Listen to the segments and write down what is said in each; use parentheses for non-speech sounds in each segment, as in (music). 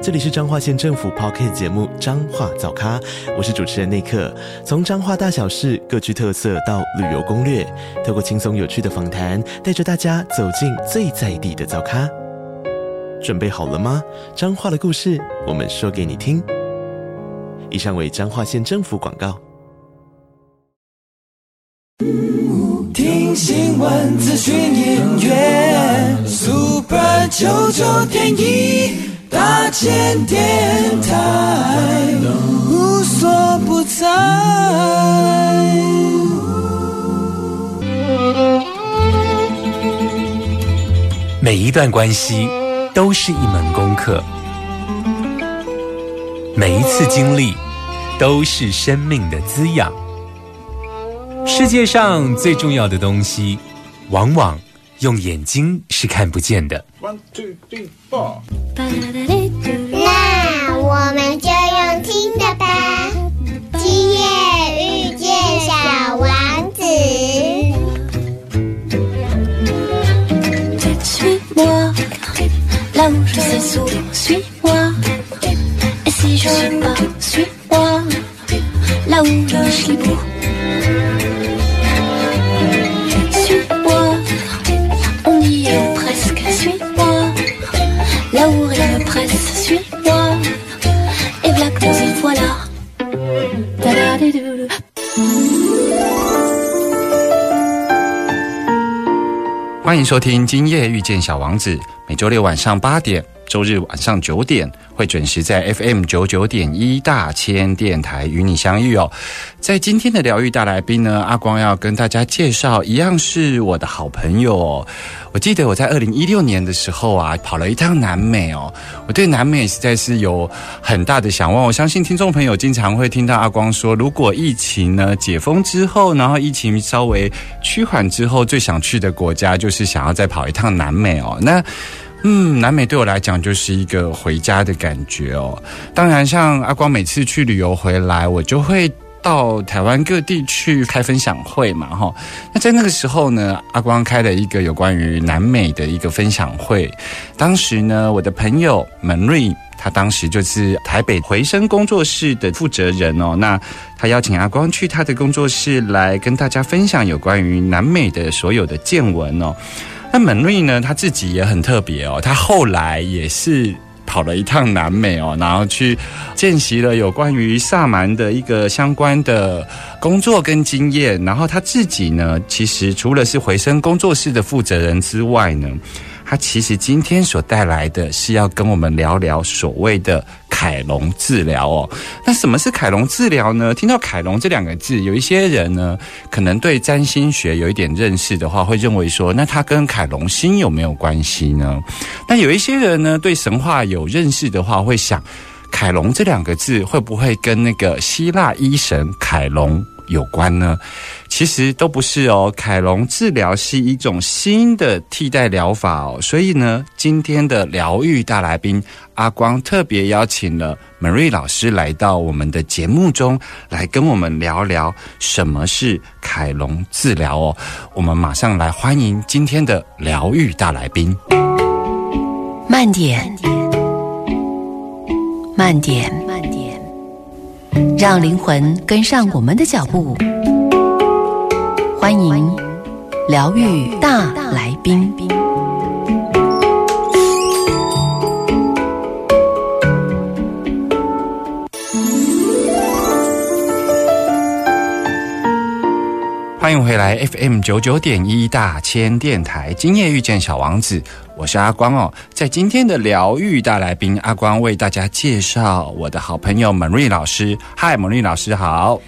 这里是彰化县政府 p o c k t 节目《彰化早咖》，我是主持人内克。从彰化大小事各具特色到旅游攻略，透过轻松有趣的访谈，带着大家走进最在地的早咖。准备好了吗？彰化的故事，我们说给你听。以上为彰化县政府广告。听新闻，资讯音乐，Super 九九点一。大千电台无所不在。每一段关系都是一门功课，每一次经历都是生命的滋养。世界上最重要的东西，往往。用眼睛是看不见的。One two three four。那我们就用听的吧。今夜遇见小王子。欢迎收听《今夜遇见小王子》，每周六晚上八点，周日晚上九点。会准时在 FM 九九点一大千电台与你相遇哦。在今天的疗愈大来宾呢，阿光要跟大家介绍，一样是我的好朋友。哦。我记得我在二零一六年的时候啊，跑了一趟南美哦。我对南美实在是有很大的想望。我相信听众朋友经常会听到阿光说，如果疫情呢解封之后，然后疫情稍微趋缓之后，最想去的国家就是想要再跑一趟南美哦。那嗯，南美对我来讲就是一个回家的感觉哦。当然，像阿光每次去旅游回来，我就会到台湾各地去开分享会嘛，哈。那在那个时候呢，阿光开了一个有关于南美的一个分享会。当时呢，我的朋友门瑞，他当时就是台北回声工作室的负责人哦。那他邀请阿光去他的工作室来跟大家分享有关于南美的所有的见闻哦。那门瑞呢？他自己也很特别哦。他后来也是跑了一趟南美哦，然后去见习了有关于萨满的一个相关的工作跟经验。然后他自己呢，其实除了是回声工作室的负责人之外呢。他其实今天所带来的是要跟我们聊聊所谓的凯龙治疗哦。那什么是凯龙治疗呢？听到凯龙这两个字，有一些人呢可能对占星学有一点认识的话，会认为说，那它跟凯龙星有没有关系呢？那有一些人呢对神话有认识的话，会想，凯龙这两个字会不会跟那个希腊医神凯龙？有关呢，其实都不是哦。凯龙治疗是一种新的替代疗法哦，所以呢，今天的疗愈大来宾阿光特别邀请了 Marie 老师来到我们的节目中来跟我们聊聊什么是凯龙治疗哦。我们马上来欢迎今天的疗愈大来宾。慢点，慢点慢。让灵魂跟上我们的脚步，欢迎疗愈大来宾。欢迎回来 FM 九九点一大千电台，今夜遇见小王子。我是阿光哦，在今天的疗愈大来宾，阿光为大家介绍我的好朋友蒙瑞老师。嗨，蒙瑞老师好。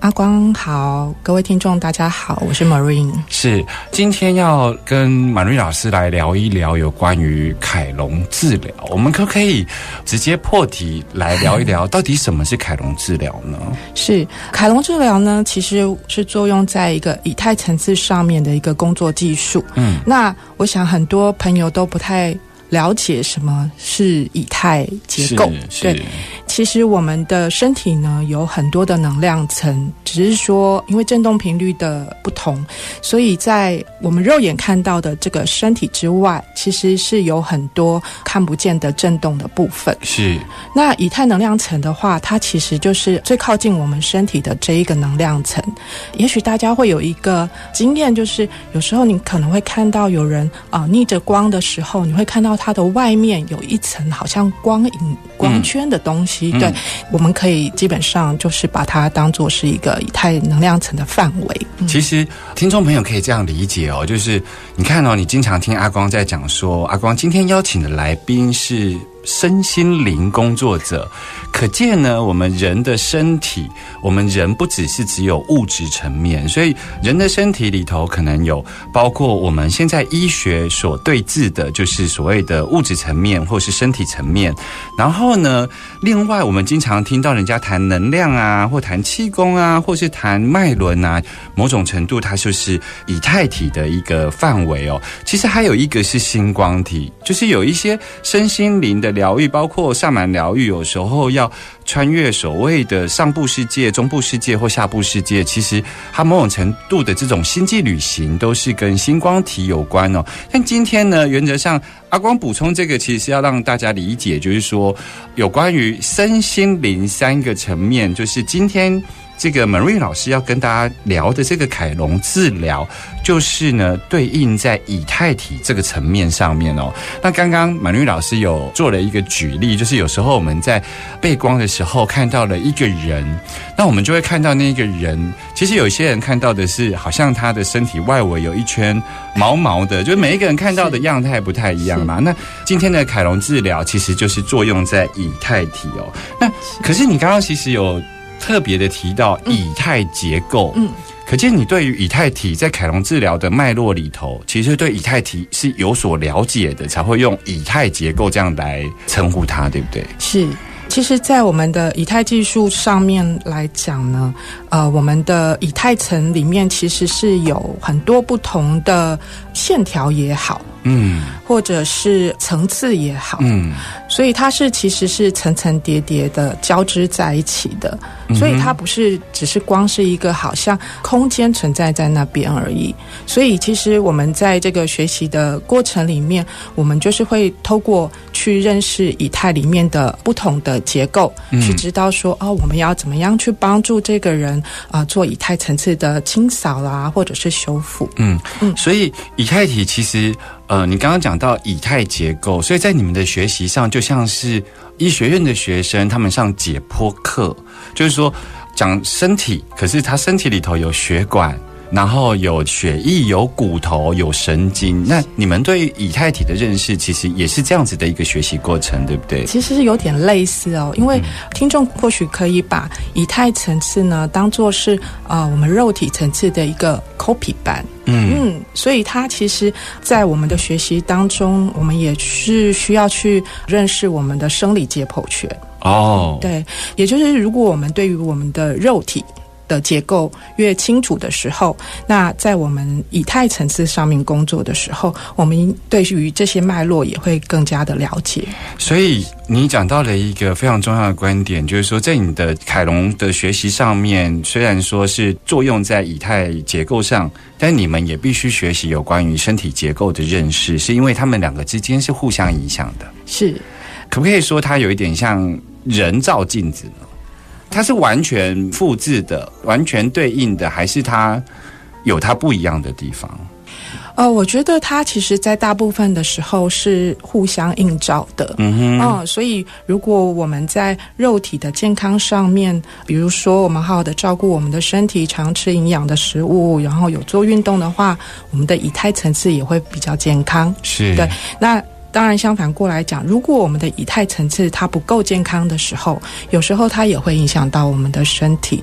阿光好，各位听众大家好，我是 Marine。是，今天要跟 Marine 老师来聊一聊有关于凯龙治疗。我们可不可以直接破题来聊一聊，到底什么是凯龙治疗呢？是凯龙治疗呢，其实是作用在一个以太层次上面的一个工作技术。嗯，那我想很多朋友都不太了解什么是以太结构。对。其实我们的身体呢有很多的能量层，只是说因为振动频率的不同，所以在我们肉眼看到的这个身体之外，其实是有很多看不见的振动的部分。是。那以太能量层的话，它其实就是最靠近我们身体的这一个能量层。也许大家会有一个经验，就是有时候你可能会看到有人啊逆着光的时候，你会看到它的外面有一层好像光影光圈的东西。对，我们可以基本上就是把它当做是一个以太能量层的范围。其实听众朋友可以这样理解哦，就是你看哦，你经常听阿光在讲说，阿光今天邀请的来宾是。身心灵工作者，可见呢，我们人的身体，我们人不只是只有物质层面，所以人的身体里头可能有包括我们现在医学所对峙的，就是所谓的物质层面或是身体层面。然后呢，另外我们经常听到人家谈能量啊，或谈气功啊，或是谈脉轮啊，某种程度它就是以太体的一个范围哦。其实还有一个是星光体，就是有一些身心灵的。疗愈包括萨满疗愈，有时候要穿越所谓的上部世界、中部世界或下部世界，其实它某种程度的这种星际旅行都是跟星光体有关哦。但今天呢，原则上阿光补充这个，其实是要让大家理解，就是说有关于身心灵三个层面，就是今天。这个门瑞老师要跟大家聊的这个凯龙治疗，就是呢对应在以太体这个层面上面哦。那刚刚门瑞老师有做了一个举例，就是有时候我们在背光的时候看到了一个人，那我们就会看到那个人，其实有些人看到的是好像他的身体外围有一圈毛毛的，就是每一个人看到的样态不太一样嘛。那今天的凯龙治疗其实就是作用在以太体哦。那可是你刚刚其实有。特别的提到以太结构，嗯，可见你对于以太体在凯龙治疗的脉络里头，其实对以太体是有所了解的，才会用以太结构这样来称呼它，对不对？是，其实，在我们的以太技术上面来讲呢，呃，我们的以太层里面其实是有很多不同的线条也好。嗯，或者是层次也好，嗯，所以它是其实是层层叠叠的交织在一起的，所以它不是只是光是一个好像空间存在在那边而已。所以其实我们在这个学习的过程里面，我们就是会透过去认识以太里面的不同的结构，去知道说哦，我们要怎么样去帮助这个人啊做以太层次的清扫啦，或者是修复。嗯。嗯，所以以太体其实。呃，你刚刚讲到以太结构，所以在你们的学习上，就像是医学院的学生他们上解剖课，就是说讲身体，可是他身体里头有血管。然后有血液、有骨头、有神经。那你们对以太体的认识，其实也是这样子的一个学习过程，对不对？其实是有点类似哦，因为听众或许可以把以太层次呢当做是呃我们肉体层次的一个 copy 版。嗯嗯，所以它其实，在我们的学习当中，我们也是需要去认识我们的生理解剖学。哦，对，也就是如果我们对于我们的肉体。的结构越清楚的时候，那在我们以太层次上面工作的时候，我们对于这些脉络也会更加的了解。所以你讲到了一个非常重要的观点，就是说，在你的凯龙的学习上面，虽然说是作用在以太结构上，但你们也必须学习有关于身体结构的认识，是因为他们两个之间是互相影响的。是，可不可以说它有一点像人造镜子呢？它是完全复制的，完全对应的，还是它有它不一样的地方？呃，我觉得它其实，在大部分的时候是互相映照的。嗯哼，嗯，所以如果我们在肉体的健康上面，比如说我们好好的照顾我们的身体，常吃营养的食物，然后有做运动的话，我们的以太层次也会比较健康。是对，那。当然，相反过来讲，如果我们的以太层次它不够健康的时候，有时候它也会影响到我们的身体。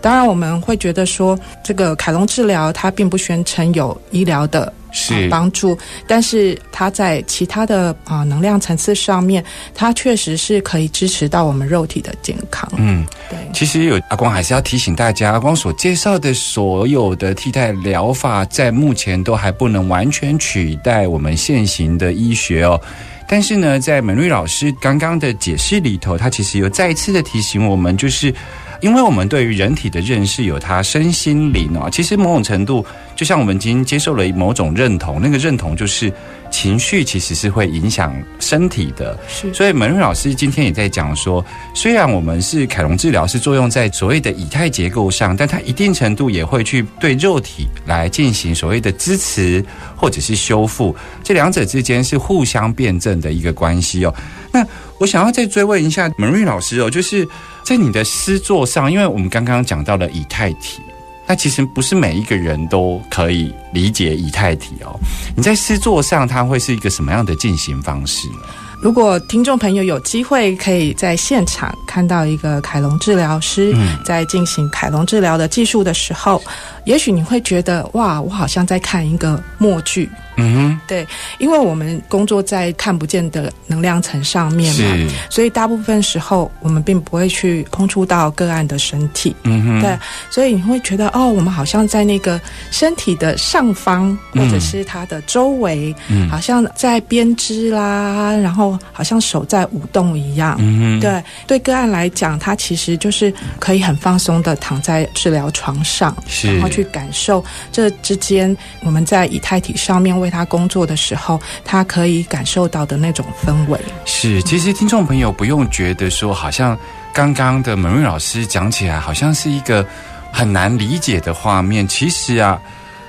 当然我们会觉得说，这个凯龙治疗它并不宣称有医疗的。是帮助，但是它在其他的啊能量层次上面，它确实是可以支持到我们肉体的健康。嗯，对。其实有阿光还是要提醒大家，阿光所介绍的所有的替代疗法，在目前都还不能完全取代我们现行的医学哦。但是呢，在美瑞老师刚刚的解释里头，他其实有再一次的提醒我们，就是。因为我们对于人体的认识有它身心灵啊，其实某种程度就像我们已经接受了某种认同，那个认同就是情绪其实是会影响身体的。是，所以门瑞老师今天也在讲说，虽然我们是凯龙治疗是作用在所谓的以太结构上，但它一定程度也会去对肉体来进行所谓的支持或者是修复，这两者之间是互相辩证的一个关系哦。那我想要再追问一下门瑞老师哦，就是。在你的诗作上，因为我们刚刚讲到了以太体，那其实不是每一个人都可以理解以太体哦。你在诗作上，它会是一个什么样的进行方式呢？如果听众朋友有机会可以在现场看到一个凯龙治疗师在进行凯龙治疗的技术的时候，也许你会觉得哇，我好像在看一个默剧。嗯哼，对，因为我们工作在看不见的能量层上面嘛，所以大部分时候我们并不会去碰触到个案的身体。嗯哼，对，所以你会觉得哦，我们好像在那个身体的上方，或者是它的周围，嗯好像在编织啦，然后好像手在舞动一样。嗯哼，对，对个案来讲，他其实就是可以很放松的躺在治疗床上，然后去感受这之间我们在以太体上面为他工作的时候，他可以感受到的那种氛围是。其实听众朋友不用觉得说，好像刚刚的门瑞老师讲起来，好像是一个很难理解的画面。其实啊，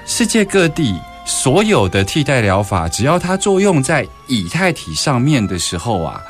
世界各地所有的替代疗法，只要它作用在以太体上面的时候啊。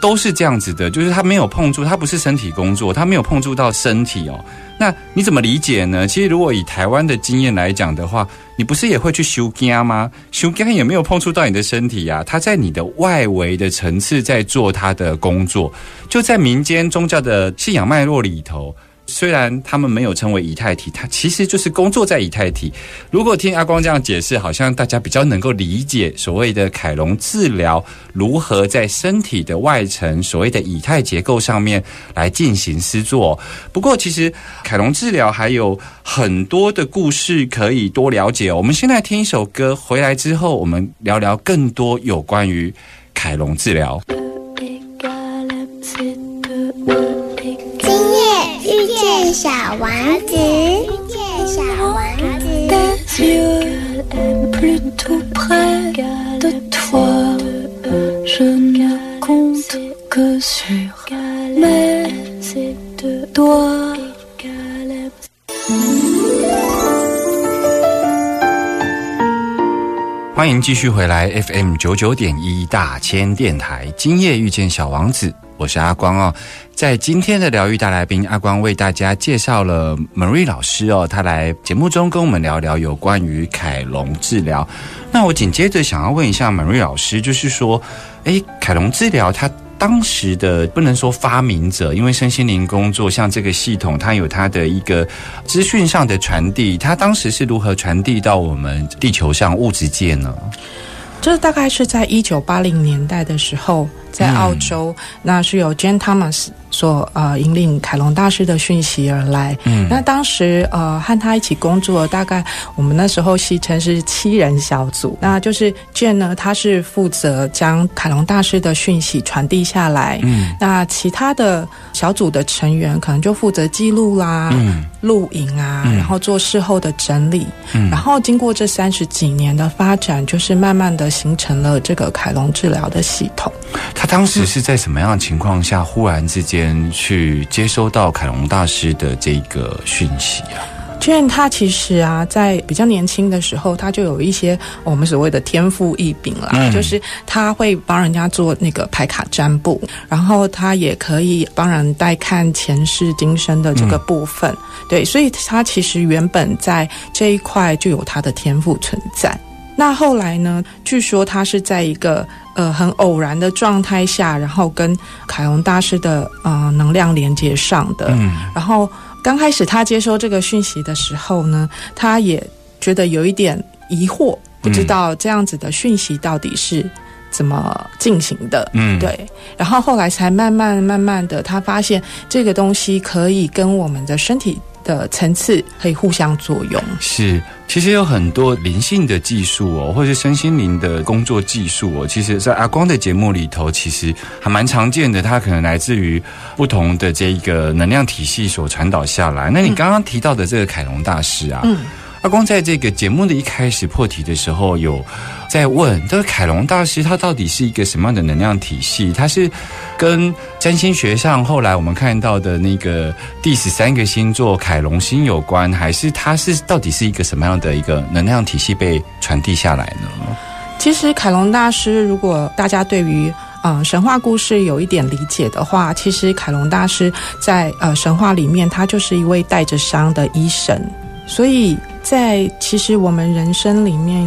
都是这样子的，就是他没有碰触，他不是身体工作，他没有碰触到身体哦。那你怎么理解呢？其实如果以台湾的经验来讲的话，你不是也会去修肝吗？修肝也没有碰触到你的身体呀，他在你的外围的层次在做他的工作，就在民间宗教的信仰脉络里头。虽然他们没有称为以太体，它其实就是工作在以太体。如果听阿光这样解释，好像大家比较能够理解所谓的凯龙治疗如何在身体的外层所谓的以太结构上面来进行施作。不过，其实凯龙治疗还有很多的故事可以多了解。我们现在听一首歌，回来之后我们聊聊更多有关于凯龙治疗。小王子，遇见小王子。欢迎继续回来 FM 九九点一大千电台，今夜遇见小王子。我是阿光哦，在今天的疗愈大来宾，阿光为大家介绍了 Marie 老师哦，他来节目中跟我们聊聊有关于凯龙治疗。那我紧接着想要问一下 Marie 老师，就是说，诶，凯龙治疗它当时的不能说发明者，因为身心灵工作像这个系统，它有它的一个资讯上的传递，它当时是如何传递到我们地球上物质界呢？这大概是在一九八零年代的时候。在澳洲，那是由 Jane Thomas 所呃引领凯龙大师的讯息而来。嗯，那当时呃和他一起工作，大概我们那时候戏称是七人小组。那就是 Jane 呢，他是负责将凯龙大师的讯息传递下来。嗯，那其他的小组的成员可能就负责记录啦、录影啊，然后做事后的整理。嗯，然后经过这三十几年的发展，就是慢慢的形成了这个凯龙治疗的系统。他当时是在什么样的情况下，忽然之间去接收到凯龙大师的这个讯息啊？卷他其实啊，在比较年轻的时候，他就有一些我们所谓的天赋异禀啦，就是他会帮人家做那个牌卡占卜，然后他也可以帮人带看前世今生的这个部分。对，所以他其实原本在这一块就有他的天赋存在。那后来呢？据说他是在一个呃很偶然的状态下，然后跟凯龙大师的呃能量连接上的。嗯。然后刚开始他接收这个讯息的时候呢，他也觉得有一点疑惑，不知道这样子的讯息到底是怎么进行的。嗯对。然后后来才慢慢慢慢的，他发现这个东西可以跟我们的身体的层次可以互相作用。是，其实有很多灵性的技术哦，或者是身心灵的工作技术哦，其实在阿光的节目里头，其实还蛮常见的。它可能来自于不同的这一个能量体系所传导下来。那你刚刚提到的这个凯龙大师啊，嗯阿光在这个节目的一开始破题的时候，有在问这个凯龙大师他到底是一个什么样的能量体系？他是跟占星学上后来我们看到的那个第十三个星座凯龙星有关，还是他是到底是一个什么样的一个能量体系被传递下来呢？其实凯龙大师，如果大家对于呃神话故事有一点理解的话，其实凯龙大师在呃神话里面，他就是一位带着伤的医生。所以在其实我们人生里面，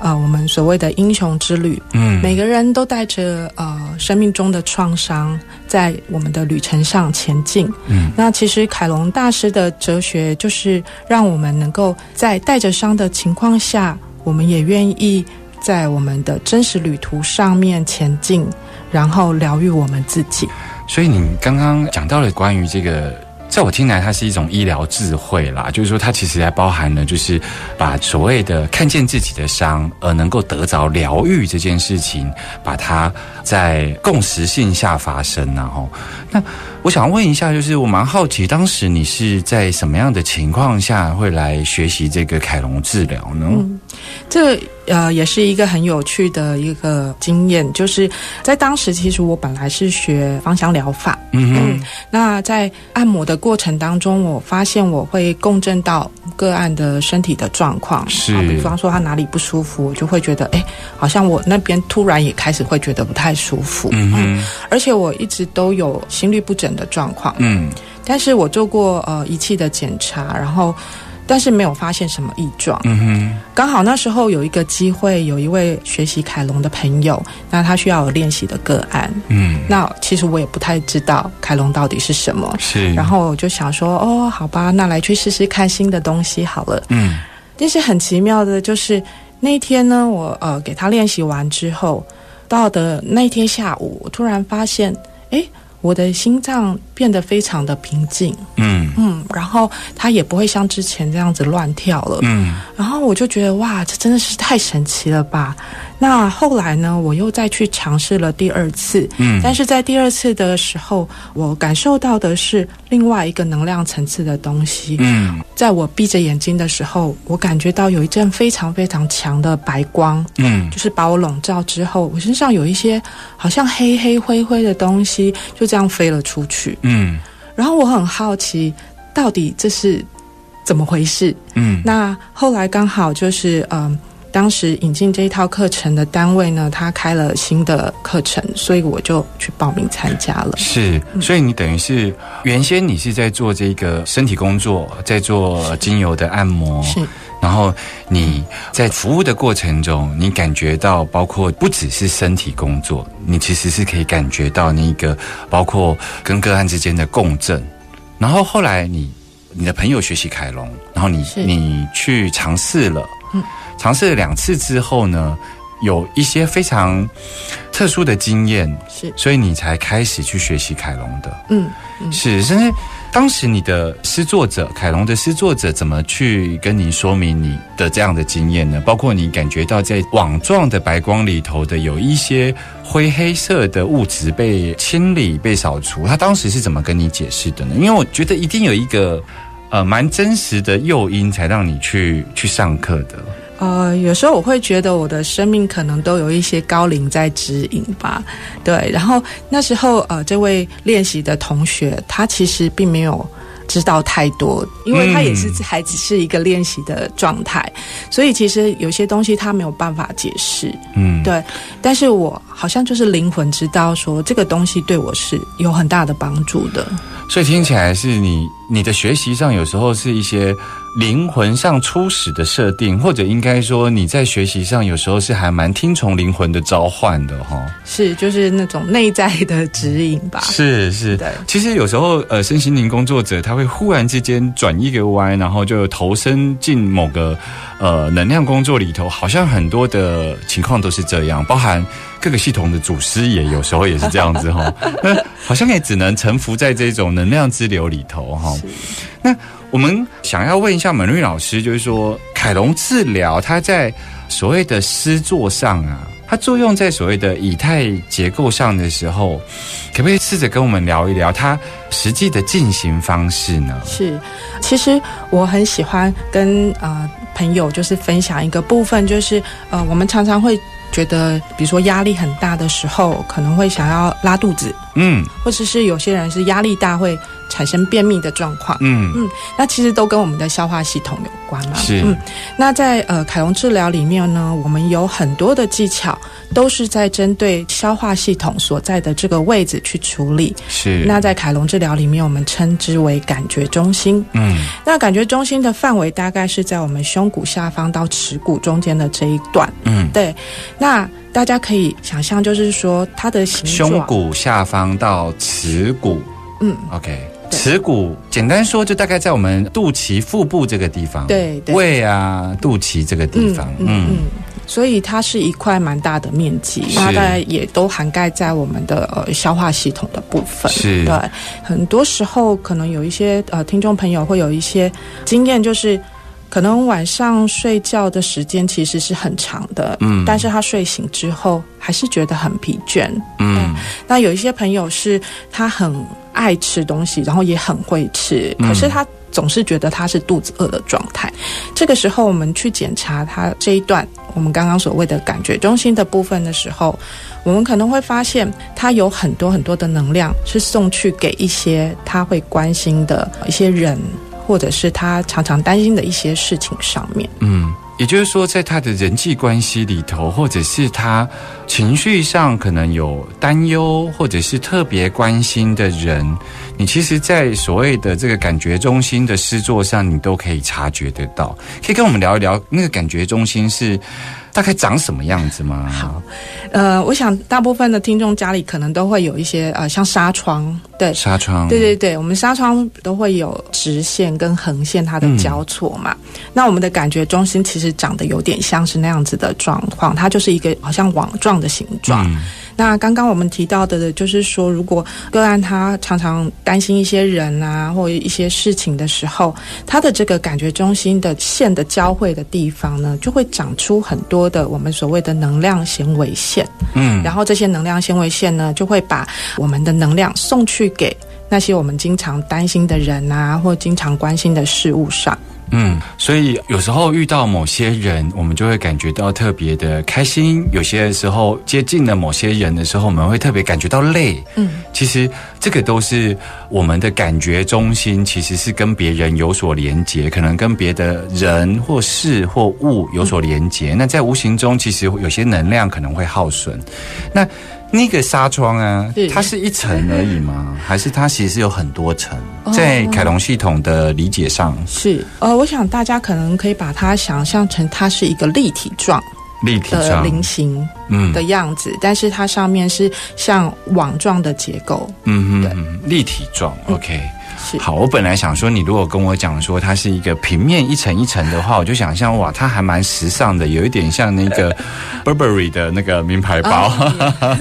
呃，我们所谓的英雄之旅，嗯每个人都带着呃生命中的创伤，在我们的旅程上前进。嗯，那其实凯龙大师的哲学就是让我们能够在带着伤的情况下，我们也愿意在我们的真实旅途上面前进，然后疗愈我们自己。所以你刚刚讲到了关于这个，在我听来，它是一种医疗智慧啦，就是说它其实还包含了，就是把所谓的看见自己的伤，而能够得着疗愈这件事情，把它在共识性下发生然后，那我想问一下，就是我蛮好奇，当时你是在什么样的情况下会来学习这个凯龙治疗呢？这呃也是一个很有趣的一个经验，就是在当时，其实我本来是学芳香疗法，嗯嗯，那在按摩的过程当中，我发现我会共振到个案的身体的状况，是。啊比方说他哪里不舒服，我就会觉得，哎，好像我那边突然也开始会觉得不太舒服，嗯嗯，而且我一直都有心律不整的状况，嗯。但是我做过呃仪器的检查，然后但是没有发现什么异状，嗯哼，刚好那时候有一个机会，有一位学习凯龙的朋友，那他需要有练习的个案。嗯，那其实我也不太知道凯龙到底是什么，是，然后我就想说，哦，好吧，那来去试试看新的东西好了。嗯。但是很奇妙的就是那一天呢，我呃给他练习完之后，到的那一天下午，我突然发现，诶，我的心脏变得非常的平静，嗯。嗯，然后它也不会像之前这样子乱跳了，嗯。然后我就觉得哇，这真的是太神奇了吧！那后来呢，我又再去尝试了第二次，嗯，但是在第二次的时候，我感受到的是另外一个能量层次的东西。嗯在我闭着眼睛的时候，我感觉到有一阵非常非常强的白光，嗯就是把我笼罩之后，我身上有一些好像黑黑灰灰的东西就这样飞了出去。嗯然后我很好奇，到底这是怎么回事？嗯，那后来刚好就是嗯。当时引进这一套课程的单位呢，他开了新的课程，所以我就去报名参加了。是，所以你等于是原先你是在做这个身体工作，在做精油的按摩，是。然后你在服务的过程中，你感觉到包括不只是身体工作，你其实是可以感觉到那个包括跟个案之间的共振。然后后来你你的朋友学习凯龙，然后你你去尝试了，嗯，尝试了两次之后呢，有一些非常特殊的经验，是，所以你才开始去学习凯龙的。嗯，是，甚至当时你的诗作者凯龙的诗作者怎么去跟你说明你的这样的经验呢？包括你感觉到在网状的白光里头的有一些灰黑色的物质被清理、被扫除，他当时是怎么跟你解释的呢？因为我觉得一定有一个呃蛮真实的诱因，才让你去去上课的。呃，有时候我会觉得我的生命可能都有一些高龄在指引吧，对。然后那时候呃，这位练习的同学他其实并没有知道太多，因为他也是嗯还只是一个练习的状态，所以其实有些东西他没有办法解释，嗯，对。但是我好像就是灵魂知道说这个东西对我是有很大的帮助的，所以听起来是你你的学习上有时候是一些灵魂上初始的设定，或者应该说你在学习上有时候是还蛮听从灵魂的召唤的哈。是，就是那种内在的指引吧。是是，的。其实有时候呃，身心灵工作者他会忽然之间转一个弯，然后就投身进某个呃能量工作里头，好像很多的情况都是这样，包含各个系统的祖师爷有时候也是这样子哈。(laughs) 那好像也只能臣服在这种能量之流里头哈。那。我们想要问一下门瑞老师，就是说凯龙治疗它在所谓的诗作上啊，它作用在所谓的以太结构上的时候，可不可以试着跟我们聊一聊它实际的进行方式呢？是，其实我很喜欢跟呃朋友就是分享一个部分，就是呃我们常常会觉得，比如说压力很大的时候，可能会想要拉肚子，嗯，或者是有些人是压力大会。产生便秘的状况，嗯嗯，那其实都跟我们的消化系统有关嘛。是，嗯，那在呃凯龙治疗里面呢，我们有很多的技巧，都是在针对消化系统所在的这个位置去处理。是，那在凯龙治疗里面，我们称之为感觉中心。嗯，那感觉中心的范围大概是在我们胸骨下方到耻骨中间的这一段。嗯，对。那大家可以想象，就是说它的形状，胸骨下方到耻骨。嗯，OK。耻骨，简单说，就大概在我们肚脐腹部这个地方，对，胃啊，肚脐这个地方，嗯嗯，所以它是一块蛮大的面积，大概也都涵盖在我们的呃消化系统的部分，是对。很多时候可能有一些呃听众朋友会有一些经验，就是可能晚上睡觉的时间其实是很长的，嗯，但是他睡醒之后还是觉得很疲倦，嗯。那有一些朋友是他很。爱吃东西，然后也很会吃，可是他总是觉得他是肚子饿的状态。这个时候，我们去检查他这一段我们刚刚所谓的感觉中心的部分的时候，我们可能会发现他有很多很多的能量是送去给一些他会关心的一些人，或者是他常常担心的一些事情上面。嗯。也就是说，在他的人际关系里头，或者是他情绪上可能有担忧，或者是特别关心的人，你其实，在所谓的这个感觉中心的诗作上，你都可以察觉得到。可以跟我们聊一聊，那个感觉中心是。大概长什么样子吗？好，呃，我想大部分的听众家里可能都会有一些呃，像纱窗，对，纱窗，对对对，我们纱窗都会有直线跟横线它的交错嘛。那我们的感觉中心其实长得有点像是那样子的状况，它就是一个好像网状的形状。那刚刚我们提到的，就是说，如果个案他常常担心一些人啊，或一些事情的时候，他的这个感觉中心的线的交汇的地方呢，就会长出很多的我们所谓的能量纤维线。嗯，然后这些能量纤维线呢，就会把我们的能量送去给那些我们经常担心的人啊，或经常关心的事物上。嗯，所以有时候遇到某些人，我们就会感觉到特别的开心；有些时候接近了某些人的时候，我们会特别感觉到累。嗯，其实这个都是我们的感觉中心，其实是跟别人有所连接，可能跟别的人或事或物有所连接。那在无形中，其实有些能量可能会耗损。那那个纱窗啊，它是一层而已吗？(laughs) 还是它其实有很多层？在凯龙系统的理解上，是呃，我想大家可能可以把它想象成它是一个立体状、立体的菱形嗯的样子，但是它上面是像网状的结构，嗯嗯，立体状，OK。好，我本来想说，你如果跟我讲说它是一个平面一层一层的话，我就想象哇，它还蛮时尚的，有一点像那个 (laughs) Burberry 的那个名牌包。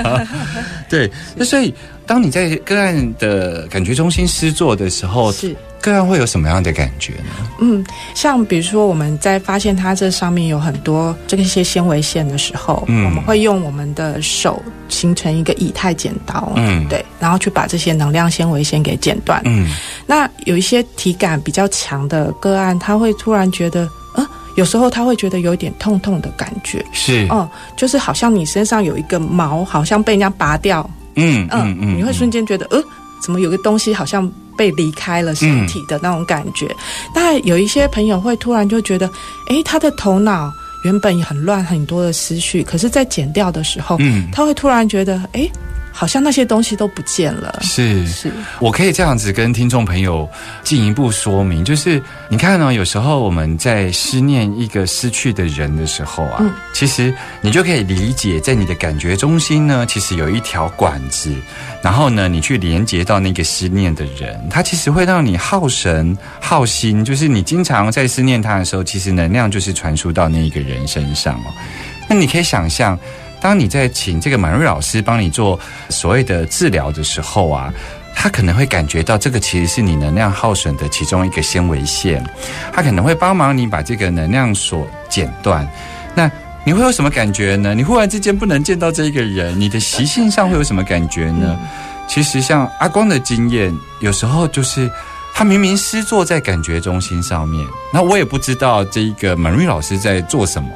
(laughs) 对，那所以当你在个案的感觉中心施作的时候，是。个案会有什么样的感觉呢？嗯，像比如说我们在发现它这上面有很多这个一些纤维线的时候，嗯，我们会用我们的手形成一个以太剪刀，嗯，对，然后去把这些能量纤维线给剪断。嗯，那有一些体感比较强的个案，他会突然觉得，呃，有时候他会觉得有点痛痛的感觉，是，嗯，就是好像你身上有一个毛，好像被人家拔掉，嗯嗯嗯，你会瞬间觉得，呃，怎么有个东西好像。被离开了身体的那种感觉，那有一些朋友会突然就觉得，诶，他的头脑原本很乱，很多的思绪，可是，在剪掉的时候，嗯，他会突然觉得，哎，好像那些东西都不见了。是是，我可以这样子跟听众朋友进一步说明，就是你看呢，有时候我们在思念一个失去的人的时候啊，嗯其实你就可以理解，在你的感觉中心呢，其实有一条管子，然后呢，你去连接到那个思念的人，他其实会让你耗神耗心，就是你经常在思念他的时候，其实能量就是传输到那一个人身上哦。那你可以想象。当你在请这个满瑞老师帮你做所谓的治疗的时候啊，他可能会感觉到这个其实是你能量耗损的其中一个纤维线，他可能会帮忙你把这个能量所剪断。那你会有什么感觉呢？你忽然之间不能见到这一个人，你的习性上会有什么感觉呢？其实像阿光的经验，有时候就是他明明是坐在感觉中心上面，那我也不知道这一个满瑞老师在做什么。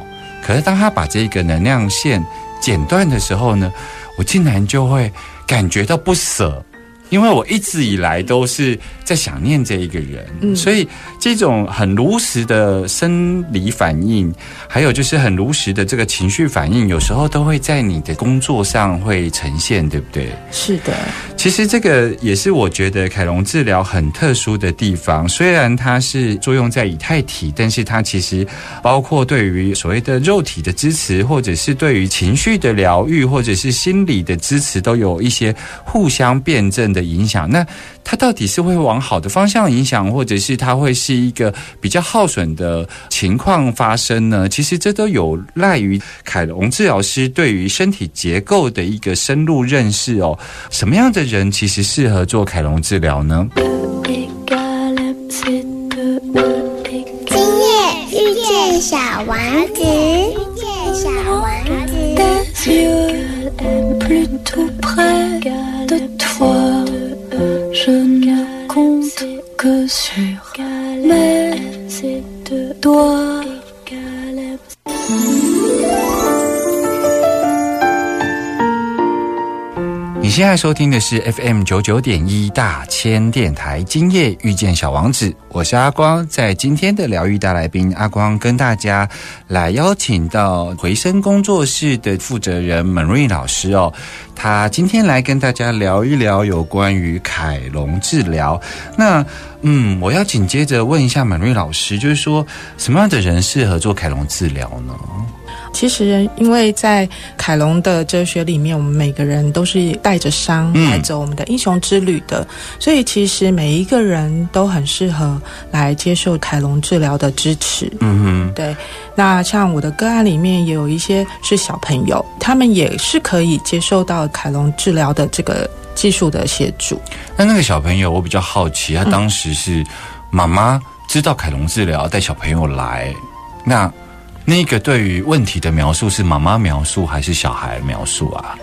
可是当他把这个能量线剪断的时候呢，我竟然就会感觉到不舍，因为我一直以来都是在想念这一个人，嗯所以这种很如实的生理反应，还有就是很如实的这个情绪反应，有时候都会在你的工作上会呈现，对不对？是的，其实这个也是我觉得凯龙治疗很特殊的地方。虽然它是作用在以太体，但是它其实包括对于所谓的肉体的支持，或者是对于情绪的疗愈，或者是心理的支持，都有一些互相辩证的影响。那它到底是会往好的方向影响，或者是它会是一个比较耗损的情况发生呢？其实这都有赖于凯龙治疗师对于身体结构的一个深入认识哦。什么样的人其实适合做凯龙治疗呢？今夜遇见小王子，遇见小王子。Je ne compte que sur mes doigts. 现在收听的是 FM 九九点一大千电台，今夜遇见小王子，我是阿光。在今天的疗愈大来宾，阿光跟大家来邀请到回声工作室的负责人门瑞老师哦，他今天来跟大家聊一聊有关于凯龙治疗。那嗯，我要紧接着问一下满瑞老师，就是说什么样的人适合做凯龙治疗呢？其实，因为在凯龙的哲学里面，我们每个人都是带着伤嗯来走我们的英雄之旅的，所以其实每一个人都很适合来接受凯龙治疗的支持。嗯哼，对，那像我的个案里面也有一些是小朋友，他们也是可以接受到凯龙治疗的这个技术的协助。那那个小朋友，我比较好奇，他当时是妈妈知道凯龙治疗带小朋友来，那那个对于问题的描述是妈妈描述还是小孩描述啊？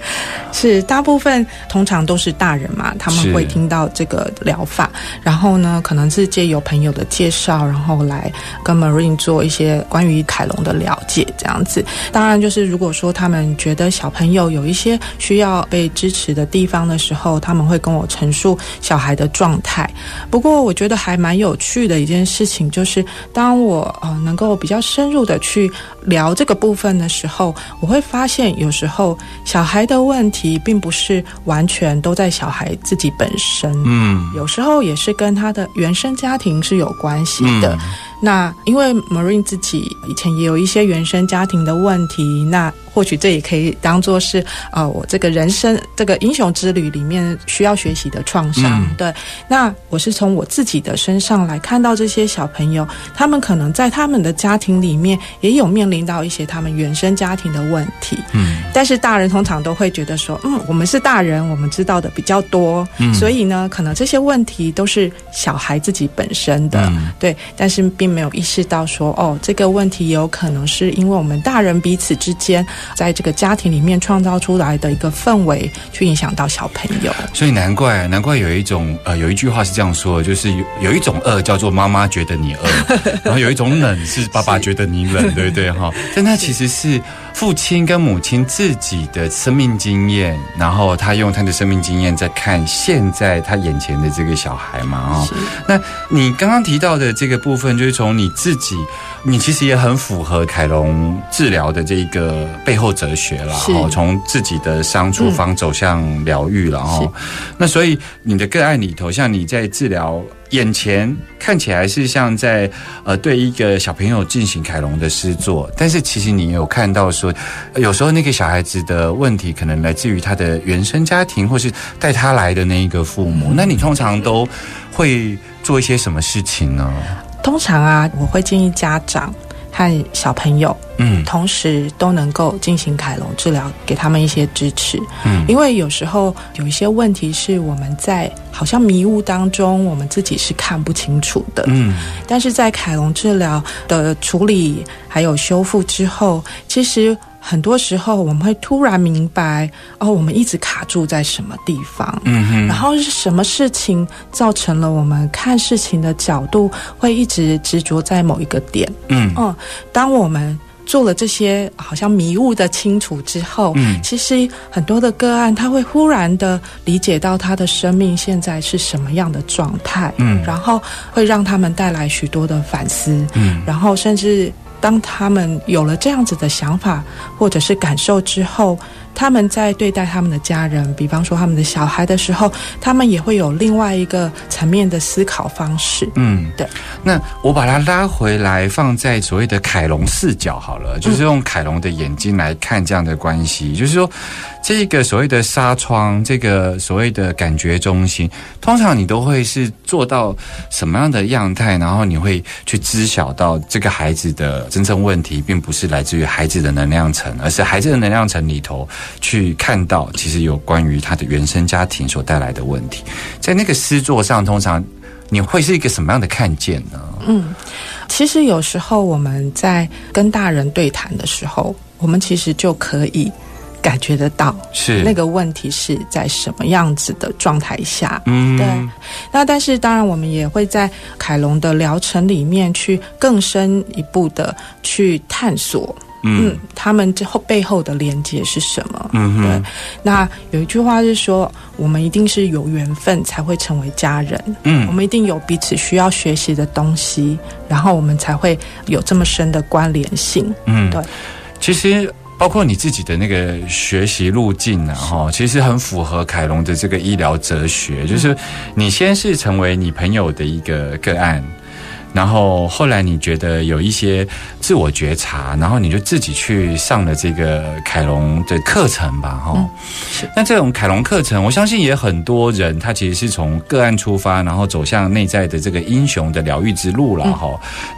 是大部分通常都是大人嘛，他们会听到这个疗法，然后呢，可能是借由朋友的介绍，然后来跟 Marine 做一些关于凯龙的了解，这样子。当然，就是如果说他们觉得小朋友有一些需要被支持的地方的时候，他们会跟我陈述小孩的状态。不过，我觉得还蛮有趣的一件事情，就是当我呃能够比较深入的去聊这个部分的时候，我会发现有时候小孩的问题并不是完全都在小孩自己本身，嗯，有时候也是跟他的原生家庭是有关系的。那因为 Marine 自己以前也有一些原生家庭的问题，那或许这也可以当做是呃我这个人生这个英雄之旅里面需要学习的创伤。嗯。对，那我是从我自己的身上来看到这些小朋友，他们可能在他们的家庭里面也有面临到一些他们原生家庭的问题。嗯，但是大人通常都会觉得说，嗯，我们是大人，我们知道的比较多，嗯。所以呢，可能这些问题都是小孩自己本身的，嗯。对，但是并没有意识到说，哦，这个问题有可能是因为我们大人彼此之间在这个家庭里面创造出来的一个氛围，去影响到小朋友。所以难怪难怪有一种呃有一句话是这样说，就是有有一种饿叫做妈妈觉得你饿，然后有一种冷是爸爸觉得你冷，对不对哈？但它其实是父亲跟母亲自己的生命经验，然后他用他的生命经验在看现在他眼前的这个小孩嘛，哦，那你刚刚提到的这个部分，就是从你自己，你其实也很符合凯龙治疗的这个背后哲学了，哦，从自己的伤处方走向疗愈了，哦，那所以你的个案里头，像你在治疗。眼前看起来是像在呃对一个小朋友进行凯龙的诗作，但是其实你有看到说，有时候那个小孩子的问题可能来自于他的原生家庭，或是带他来的那一个父母。那你通常都会做一些什么事情呢？通常啊，我会建议家长。和小朋友，嗯，同时都能够进行凯龙治疗，给他们一些支持，嗯，因为有时候有一些问题是我们在好像迷雾当中，我们自己是看不清楚的，嗯，但是在凯龙治疗的处理还有修复之后，其实。很多时候我们会突然明白，哦，我们一直卡住在什么地方，嗯哼，然后是什么事情造成了我们看事情的角度会一直执着在某一个点，嗯。嗯，当我们做了这些好像迷雾的清除之后，嗯，其实很多的个案他会忽然的理解到他的生命现在是什么样的状态，嗯，然后会让他们带来许多的反思，嗯，然后甚至。当他们有了这样子的想法或者是感受之后，他们在对待他们的家人，比方说他们的小孩的时候，他们也会有另外一个层面的思考方式。嗯，对。那我把它拉回来，放在所谓的凯龙视角好了，就是用凯龙的眼睛来看这样的关系，就是说。这个所谓的纱窗，这个所谓的感觉中心，通常你都会是做到什么样的样态？然后你会去知晓到这个孩子的真正问题，并不是来自于孩子的能量层，而是孩子的能量层里头去看到，其实有关于他的原生家庭所带来的问题。在那个诗作上，通常你会是一个什么样的看见呢？嗯，其实有时候我们在跟大人对谈的时候，我们其实就可以。感觉得到是那个问题是在什么样子的状态下？嗯，对。那但是当然，我们也会在凯龙的疗程里面去更深一步的去探索，嗯，他们之后背后的连接是什么？嗯，对。那有一句话是说，我们一定是有缘分才会成为家人。嗯，我们一定有彼此需要学习的东西，然后我们才会有这么深的关联性。嗯，对。其实。包括你自己的那个学习路径呢，哈，其实很符合凯龙的这个医疗哲学，就是你先是成为你朋友的一个个案。然后后来你觉得有一些自我觉察，然后你就自己去上了这个凯龙的课程吧，哈。那这种凯龙课程，我相信也很多人他其实是从个案出发，然后走向内在的这个英雄的疗愈之路了，哈。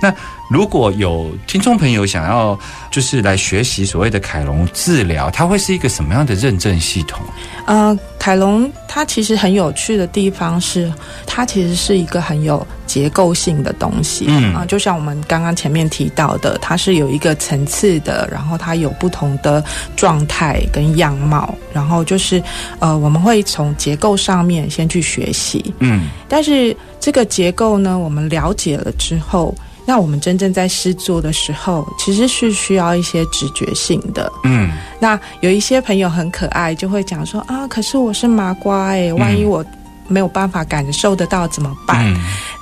那如果有听众朋友想要就是来学习所谓的凯龙治疗，它会是一个什么样的认证系统？呃，凯龙它其实很有趣的地方是，它其实是一个很有结构性的东西。嗯啊，就像我们刚刚前面提到的，它是有一个层次的，然后它有不同的状态跟样貌，然后就是呃，我们会从结构上面先去学习。嗯，但是这个结构呢，我们了解了之后。那我们真正在试做的时候，其实是需要一些直觉性的。嗯，那有一些朋友很可爱，就会讲说啊，可是我是麻瓜哎，万一我没有办法感受得到怎么办？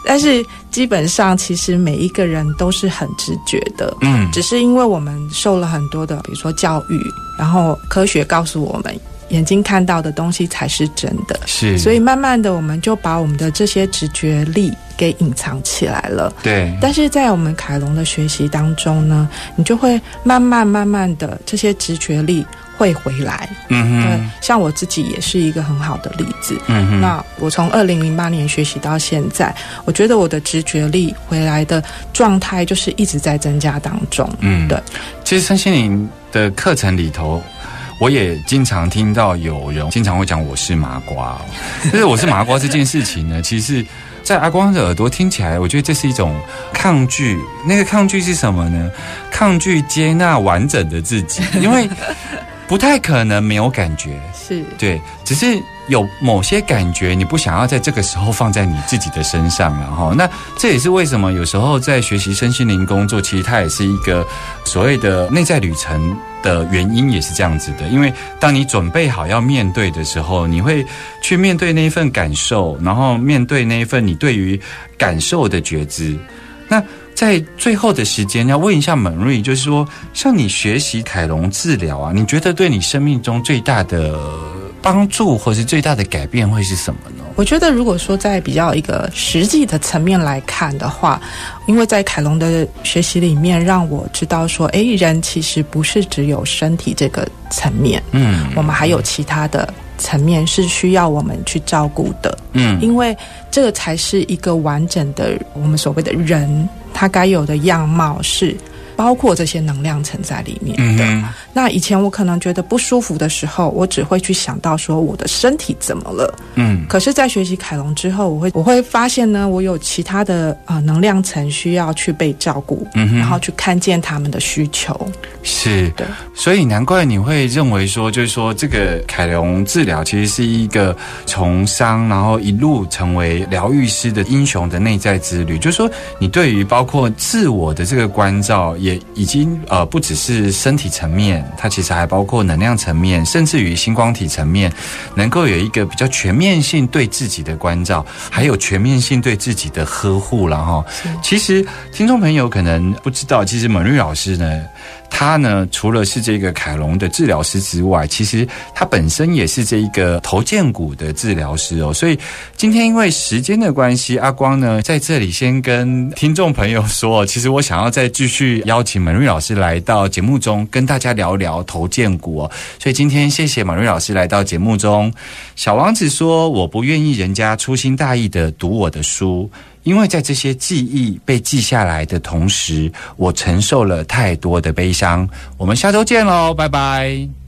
但是基本上，其实每一个人都是很直觉的。嗯，只是因为我们受了很多的，比如说教育，然后科学告诉我们。眼睛看到的东西才是真的，是，所以慢慢的，我们就把我们的这些直觉力给隐藏起来了。对，但是在我们凯龙的学习当中呢，你就会慢慢慢慢的这些直觉力会回来。嗯哼，像我自己也是一个很好的例子。嗯哼，那我从二零零八年学习到现在，我觉得我的直觉力回来的状态就是一直在增加当中。嗯，对。其实身心灵的课程里头。我也经常听到有人经常会讲我是麻瓜，但是我是麻瓜这件事情呢，其实，在阿光的耳朵听起来，我觉得这是一种抗拒。那个抗拒是什么呢？抗拒接纳完整的自己，因为不太可能没有感觉。(laughs) 是对，只是有某些感觉，你不想要在这个时候放在你自己的身上了哈。那这也是为什么有时候在学习身心灵工作，其实它也是一个所谓的内在旅程的原因，也是这样子的。因为当你准备好要面对的时候，你会去面对那一份感受，然后面对那一份你对于感受的觉知。那在最后的时间，要问一下蒙瑞，就是说，像你学习凯龙治疗啊，你觉得对你生命中最大的？帮助或是最大的改变会是什么呢？我觉得，如果说在比较一个实际的层面来看的话，因为在凯龙的学习里面，让我知道说，哎，人其实不是只有身体这个层面，嗯，我们还有其他的层面是需要我们去照顾的，嗯，因为这个才是一个完整的我们所谓的人，他该有的样貌是。包括这些能量层在里面的。那以前我可能觉得不舒服的时候，我只会去想到说我的身体怎么了。嗯，可是，在学习凯龙之后，我会我会发现呢，我有其他的呃能量层需要去被照顾，然后去看见他们的需求。是的，所以难怪你会认为说，就是说这个凯龙治疗其实是一个从伤，然后一路成为疗愈师的英雄的内在之旅。就是说，你对于包括自我的这个关照。也已经呃不只是身体层面，它其实还包括能量层面，甚至于星光体层面，能够有一个比较全面性对自己的关照，还有全面性对自己的呵护了哈。其实听众朋友可能不知道，其实蒙瑞老师呢。他呢，除了是这个凯龙的治疗师之外，其实他本身也是这一个头肩骨的治疗师哦。所以今天因为时间的关系，阿光呢在这里先跟听众朋友说，其实我想要再继续邀请马瑞老师来到节目中跟大家聊聊头肩骨哦。所以今天谢谢马瑞老师来到节目中。小王子说：“我不愿意人家粗心大意的读我的书。”因为在这些记忆被记下来的同时，我承受了太多的悲伤。我们下周见喽，拜拜。